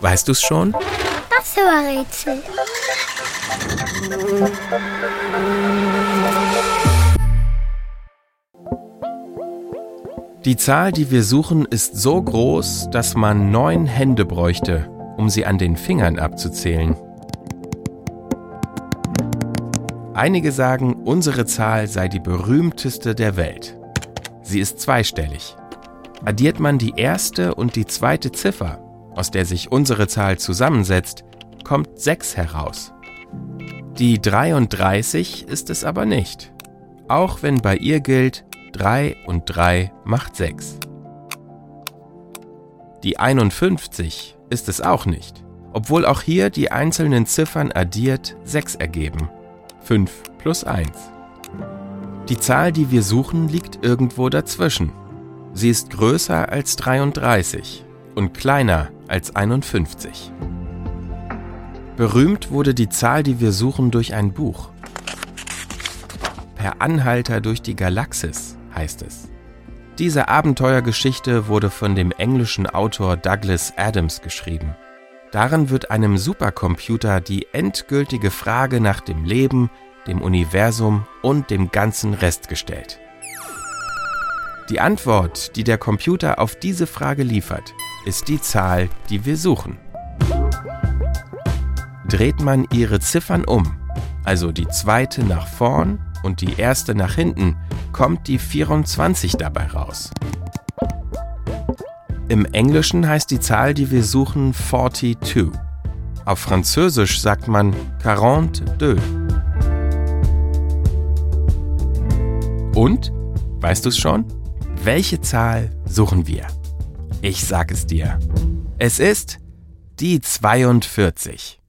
Weißt du's schon? Das war Rätsel. Die Zahl, die wir suchen, ist so groß, dass man neun Hände bräuchte, um sie an den Fingern abzuzählen. Einige sagen, unsere Zahl sei die berühmteste der Welt. Sie ist zweistellig. Addiert man die erste und die zweite Ziffer, aus der sich unsere Zahl zusammensetzt, kommt 6 heraus. Die 33 ist es aber nicht, auch wenn bei ihr gilt, 3 und 3 macht 6. Die 51 ist es auch nicht, obwohl auch hier die einzelnen Ziffern addiert 6 ergeben. 5 plus 1. Die Zahl, die wir suchen, liegt irgendwo dazwischen. Sie ist größer als 33 und kleiner als 51. Berühmt wurde die Zahl, die wir suchen, durch ein Buch. Per Anhalter durch die Galaxis heißt es. Diese Abenteuergeschichte wurde von dem englischen Autor Douglas Adams geschrieben. Darin wird einem Supercomputer die endgültige Frage nach dem Leben, dem Universum und dem ganzen Rest gestellt. Die Antwort, die der Computer auf diese Frage liefert, ist die Zahl, die wir suchen. Dreht man ihre Ziffern um, also die zweite nach vorn und die erste nach hinten, kommt die 24 dabei raus. Im Englischen heißt die Zahl, die wir suchen, 42. Auf Französisch sagt man 42. Und? Weißt du es schon? Welche Zahl suchen wir? Ich sag es dir. Es ist die 42.